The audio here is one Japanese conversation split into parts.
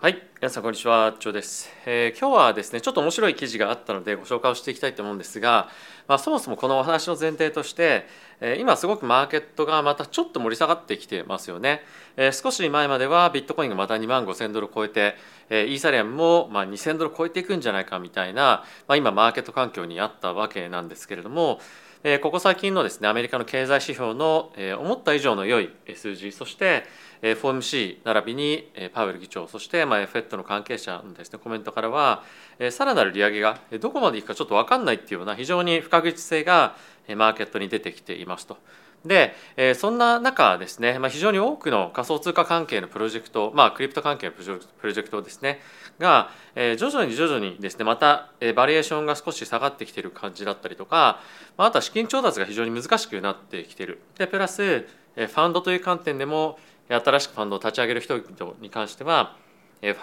はい、皆さんこんにちは、ジョーです、えー今日はですね、ちょっと面白い記事があったのでご紹介をしていきたいと思うんですが、まあ、そもそもこのお話の前提として、えー今すごくマーケットがまたちょっと盛り下がってきてますよね。えー少し前まではビットコインがまた2万5000ドル超えて、えーイーサリアムもまあ2000ドル超えていくんじゃないかみたいな、まあ、今マーケット環境にあったわけなんですけれども、えーここ最近のですねアメリカの経済指標の、えー思った以上の良い数字そして、えー FOMC 並びにえーパウエル議長そして、まあ、FED の関係者のです、ね、コメントからは、さらなる利上げがどこまでいくかちょっと分かんないっていうような非常に不確実性がマーケットに出てきていますと。で、そんな中ですね、ま、非常に多くの仮想通貨関係のプロジェクト、まあ、クリプト関係のプロジェクトですねが、徐々に徐々にですねまた、バリエーションが少し下がってきている感じだったりとか、あ、とは資金調達が非常に難しくなってきているでプラス、ファンドという観点でも新しくファンドを立ち上げる人々に関しては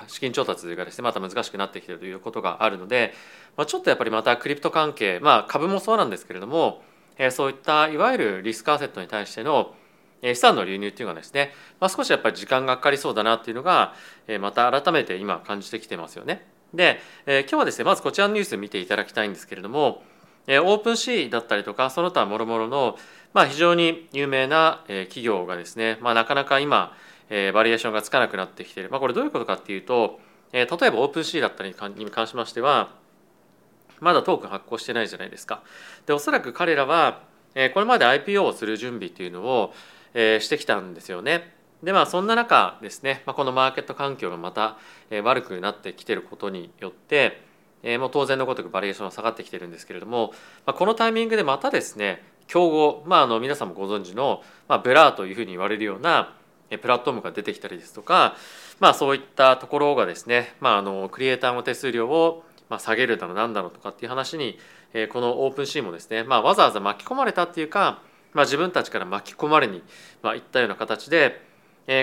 資金調達がですねまた難しくなってきているということがあるので、まあ、ちょっとやっぱりまたクリプト関係、まあ、株もそうなんですけれども、えそういったいわゆるリスクアセットに対しての資産の流入っていうのがですね、まあ、少しやっぱり時間がかかりそうだなっていうのが、えまた改めて今感じてきてますよね。で、え今日はですねまずこちらのニュース見ていただきたいんですけれども、え OpenSea だったりとかその他もろもろの、まあ、非常に有名な企業がですね、まあ、なかなか今、えーバリュエーションがつかなくなってきている、まあ、これどういうことかっていうと、えー例えば OpenSea だったりに関しましてはまだトークン発行してないじゃないですか。でおそらく彼らは、えーこれまで IPO をする準備っていうのを、えーしてきたんですよね。でまあそんな中ですね、まあ、このマーケット環境がまた、えー悪くなってきてることによって、えーもう当然のごとくバリュエーションは下がってきてるんですけれども、まあ、このタイミングでまたですね競合、まあ、あの皆さんもご存知の、まあ、 Blur というふうに言われるようなプラットフォームが出てきたりですとか、まあ、そういったところがですね、まあ、あのクリエイターの手数料をまあ下げるだのなんだのとかっていう話に、このオープンシーンもですね、まあ、わざわざ巻き込まれたっていうか、まあ、自分たちから巻き込まれに、いったような形で、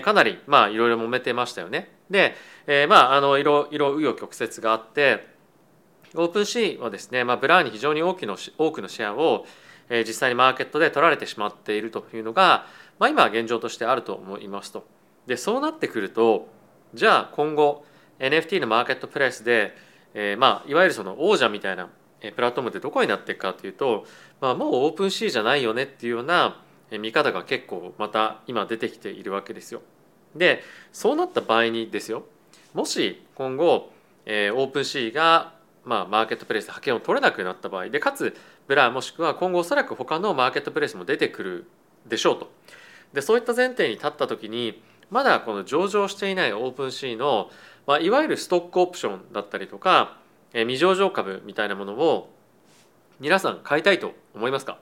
かなりまあいろいろ揉めてましたよね。で、まああのいろいろ紆余曲折があって OpenSea はですね、まあ、 Blur に非常に大きの多くのシェアを、実際にマーケットで取られてしまっているというのが、まあ、今は現状としてあると思いますと。でそうなってくるとじゃあ今後 NFT のマーケットプレイスで、えーまあ、いわゆるその王者みたいなプラットフォームってどこになっていくかというと、まあ、もう OpenSea じゃないよねっていうような見方が結構また今出てきているわけですよ。でそうなった場合にですよもし今後、えー OpenSea が、まあ、マーケットプレイスで覇権を取れなくなった場合でかつ Blur もしくは今後おそらく他のマーケットプレイスも出てくるでしょうと。でそういった前提に立った時にまだこの上場していない OpenSea の、まあ、いわゆるストックオプションだったりとか、えー未上場株みたいなものを皆さん買いたいと思いますか？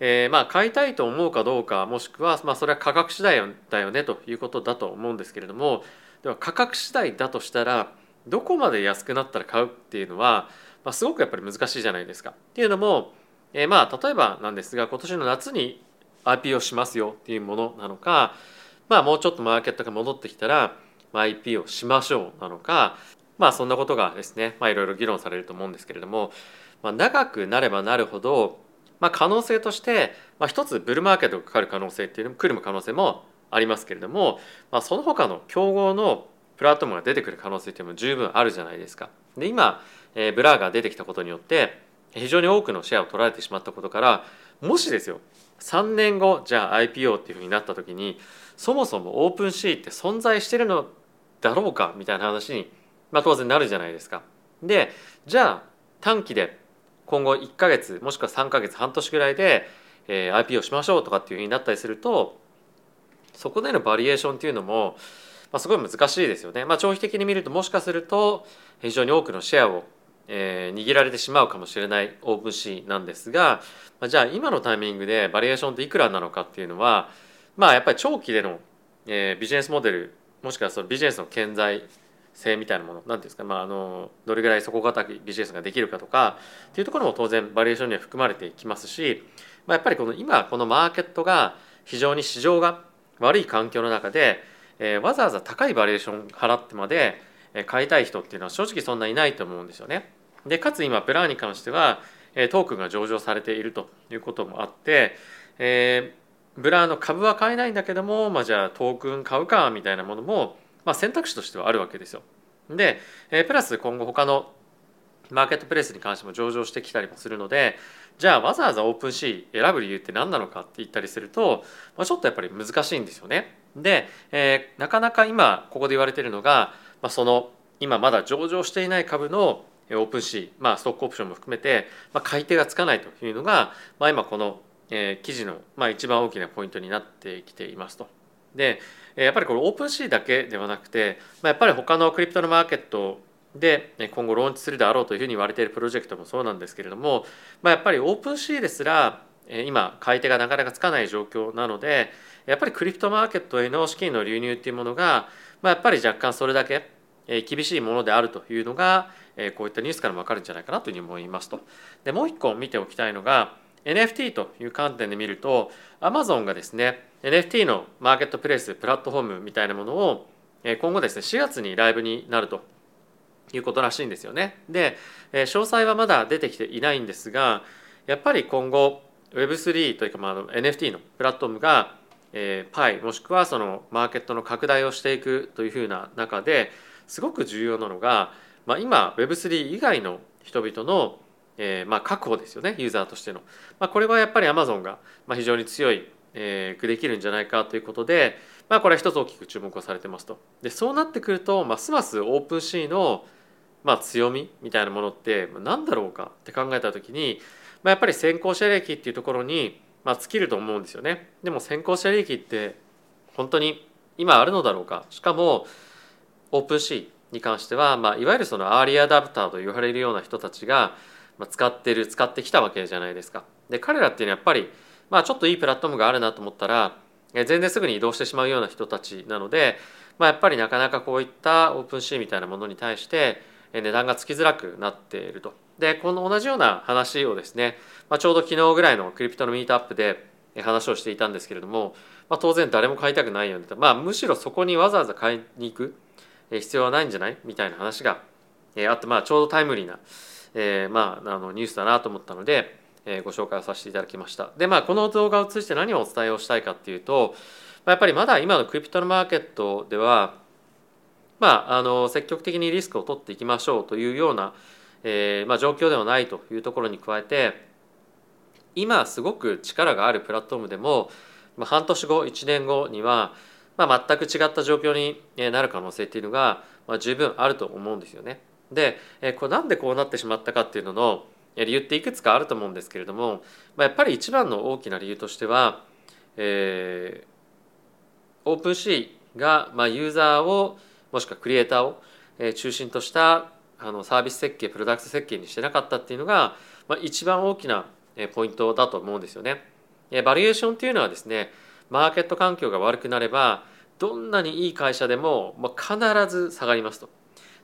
えーまあ買いたいと思うかどうかもしくは、まあ、それは価格次第だよねということだと思うんですけれどもでは価格次第だとしたらどこまで安くなったら買うっていうのは、まあ、すごくやっぱり難しいじゃないですか。っていうのも、えーまあ例えばなんですが今年の夏に IPO しますよっていうものなのか、まあ、もうちょっとマーケットが戻ってきたら、まあ、IPO しましょうなのかまあそんなことがですね、まあ、いろいろ議論されると思うんですけれども、まあ、長くなればなるほど、まあ、可能性として、まあ、一つブルーマーケットがかかる可能性っていうのも来る可能性もありますけれども、まあ、その他の競合のプラットフォームが出てくる可能性っていうのも十分あるじゃないですか。で今、えーブラーが出てきたことによって非常に多くのシェアを取られてしまったことからもしですよ3年後じゃあ IPO っていうふうになった時にそもそもオープンシーって存在してるのだろうかみたいな話に、まあ、当然なるじゃないですか。でじゃあ短期で今後1ヶ月もしくは3ヶ月半年ぐらいで、えー IPO しましょうとかっていうふうになったりするとそこでのバリエーションっていうのも、まあ、すごい難しいですよね。まあ、長期的に見るともしかすると非常に多くのシェアを、えー握られてしまうかもしれないオープンシーなんですが、まあ、じゃあ今のタイミングでバリエーションっていくらなのかっていうのはまあやっぱり長期での、えービジネスモデルもしくはそのビジネスの顕在性みたいなもの何ていうんですか、まあ、あのどれぐらい底堅いビジネスができるかとかっていうところも当然バリエーションには含まれていきますし、まあ、やっぱりこの今このマーケットが非常に市場が悪い環境の中で、えーわざわざ高いバリエーション払ってまで買いたい人っていうのは正直そんないないと思うんですよね。でかつ今 Blur に関してはトークンが上場されているということもあって、えー Blur の株は買えないんだけども、まあ、じゃあトークン買うかみたいなものも、まあ、選択肢としてはあるわけですよ。で、えー、プラス今後他のマーケットプレイスに関しても上場してきたりもするのでじゃあわざわざ OpenSea 選ぶ理由って何なのかって言ったりすると、まあ、ちょっとやっぱり難しいんですよね。で、えー、なかなか今ここで言われてるのが、まあ、その今まだ上場していない株の OpenSea、まあ、ストックオプションも含めて、まあ、買い手がつかないというのが、まあ、今この、えー、記事の、まあ、一番大きなポイントになってきていますと。でやっぱりこれ OpenSea だけではなくて、まあ、やっぱり他のクリプトのマーケットで今後ローンチするであろうというふうに言われているプロジェクトもそうなんですけれども、まあ、やっぱり OpenSea ですら今買い手がなかなかつかない状況なのでやっぱりクリプトマーケットへの資金の流入っていうものが、まあ、やっぱり若干それだけ厳しいものであるというのがえこういったニュースからも分かるんじゃないかなというふうに思いますと。でもう一個見ておきたいのが NFT という観点で見ると Amazon がですね NFT のマーケットプレイスプラットフォームみたいなものを今後ですね4月にライブになるということらしいんですよね。で詳細はまだ出てきていないんですがやっぱり今後 Web3 というかまあ NFT のプラットフォームがえー、パイもしくはそのマーケットの拡大をしていくというふうな中ですごく重要なのが、まあ、今 Web3 以外の人々の、えー、まあ確保ですよねユーザーとしての、まあ、これはやっぱり Amazon が非常に強い、えー、できるんじゃないかということで、まあ、これは一つ大きく注目をされてますと。でそうなってくるとますますオープンシーのまあ強みみたいなものって何だろうかって考えた時に、まあ、やっぱり先行者利益っていうところにまあ、尽きると思うんですよね。でも先行者利益って本当に今あるのだろうか。しかも OpenSea。に関しては、まあ、いわゆるそのアーリーアダプターと言われるような人たちが使ってる使ってきたわけじゃないですか。で彼らっていうのはやっぱり、まあ、ちょっといいプラットフォームがあるなと思ったら全然すぐに移動してしまうような人たちなので、まあ、やっぱりなかなかこういったオープンシーみたいなものに対して値段がつきづらくなっていると。でこの同じような話をですね、まあ、ちょうど昨日ぐらいのクリプトのミートアップで話をしていたんですけれども、まあ、当然誰も買いたくないよねまあ、むしろそこにわざわざ買いに行く必要はないんじゃない？みたいな話があって、まあ、ちょうどタイムリーな、え、まあ、あのニュースだなと思ったので、えー、ご紹介をさせていただきました。でまあこの動画を通じて何をお伝えをしたいかっていうとやっぱりまだ今のクリプトのマーケットではまあ、あの積極的にリスクを取っていきましょうというような、えーまあ、状況ではないというところに加えて今すごく力があるプラットフォームでも、まあ、半年後1年後には、まあ、全く違った状況になる可能性っていうのが、まあ、十分あると思うんですよね。でえこれなんでこうなってしまったかっていうのの理由っていくつかあると思うんですけれども、まあ、やっぱり一番の大きな理由としては、えー、 OpenSea が、まあ、ユーザーをもしくはクリエイターを中心としたあのサービス設計プロダクト設計にしてなかったっていうのが、まあ、一番大きなポイントだと思うんですよね。バリュエーションっていうのはですねマーケット環境が悪くなればどんなにいい会社でも、まあ、必ず下がりますと。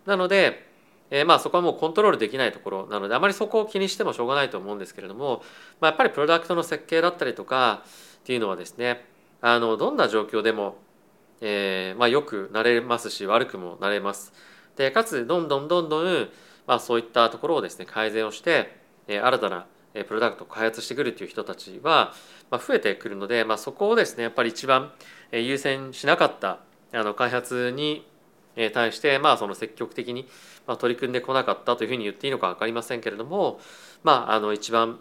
なので、えー、まあそこはもうコントロールできないところなのであまりそこを気にしてもしょうがないと思うんですけれども、まあ、やっぱりプロダクトの設計だったりとかっていうのはですねあのどんな状況でもえーまあ、よくなれますし悪くもなれます。でかつどんどんどんどん、まあ、そういったところをですね改善をして、え、新たなプロダクトを開発してくるという人たちは、増えてくるので、まあ、そこをですねやっぱり一番優先しなかったあの開発に対して、まあ、その積極的に取り組んでこなかったというふうに言っていいのか分かりませんけれども、まあ、あの一番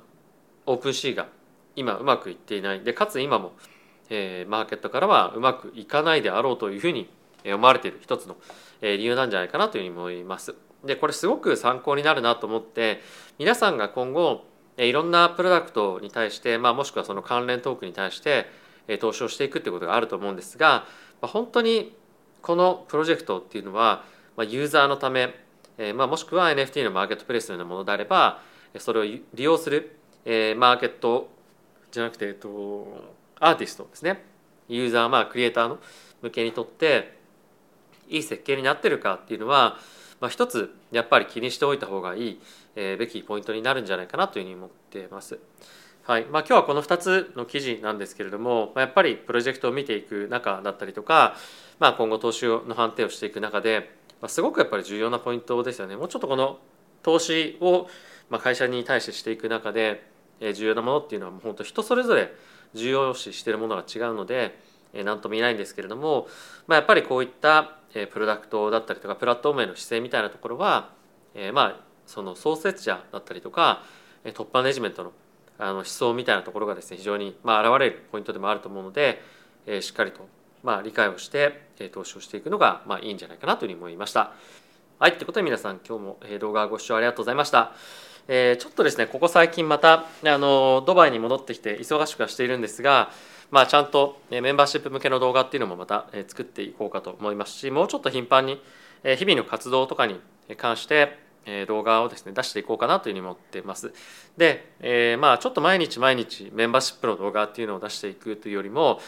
オープンシーが今うまくいっていないでかつ今もえー、マーケットからはうまくいかないであろうというふうに思われている一つの理由なんじゃないかなというふうに思います。でこれすごく参考になるなと思って皆さんが今後いろんなプロダクトに対して、まあ、もしくはその関連トークに対して投資をしていくっていうことがあると思うんですが本当にこのプロジェクトっていうのはユーザーのため、まあ、もしくは NFT のマーケットプレイスのようなものであればそれを利用するマーケットじゃなくて、えっと、アーティストですね。ユーザーまあクリエイターの向けにとっていい設計になってるかっていうのは、まあ、一つやっぱり気にしておいた方がいい、えー、べきポイントになるんじゃないかなというふうに思ってます。はいまあ、今日はこの2つの記事なんですけれども、まあ、やっぱりプロジェクトを見ていく中だったりとか、まあ、今後投資の判定をしていく中で、まあ、すごくやっぱり重要なポイントですよね。もうちょっとこの投資をま会社に対してしていく中でえ重要なものっていうのはもう本当人それぞれ重要視しているものが違うので何とも言えないんですけれども、まあ、やっぱりこういったプロダクトだったりとかプラットフォームへの姿勢みたいなところは、えまあその創設者だったりとかトップマネジメントのあの思想みたいなところがですね非常にまあ現れるポイントでもあると思うので、えしっかりとまあ理解をして投資をしていくのがまあいいんじゃないかなというふうに思いました。はい、ということで皆さん今日も動画ご視聴ありがとうございました。えー、ちょっとですねここ最近またあのドバイに戻ってきて忙しくはしているんですが、まあ、ちゃんとメンバーシップ向けの動画っていうのもまた作っていこうかと思いますしもうちょっと頻繁に日々の活動とかに関して動画をですね出していこうかなというふうに思ってます。で、えー、まあちょっと毎日毎日メンバーシップの動画っていうのを出していくというよりも、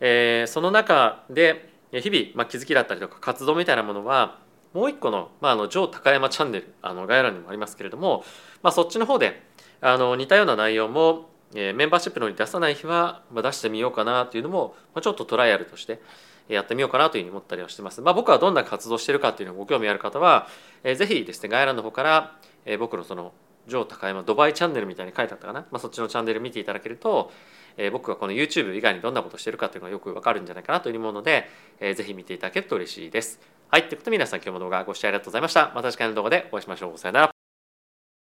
えー、その中で日々、まあ、気づきだったりとか活動みたいなものはもう一個の,、まあ、あの上高山チャンネルあの概要欄にもありますけれども、まあ、そっちの方であの似たような内容も、えー、メンバーシップのに出さない日は、まあ、出してみようかなというのも、まあ、ちょっとトライアルとしてやってみようかなというふうに思ったりはしてます。まあ、僕はどんな活動してるかっていうのをご興味ある方は、えー、ぜひですね概要欄の方から、えー、僕のその上高山ドバイチャンネルみたいに書いてあったかな、まあ、そっちのチャンネル見ていただけると、えー、僕がこの YouTube 以外にどんなことしてるかというのがよくわかるんじゃないかなというふうに思うので、えー、ぜひ見ていただけると嬉しいです。はい。ということで皆さん今日も動画ご視聴ありがとうございました。また次回の動画でお会いしましょう。さよなら。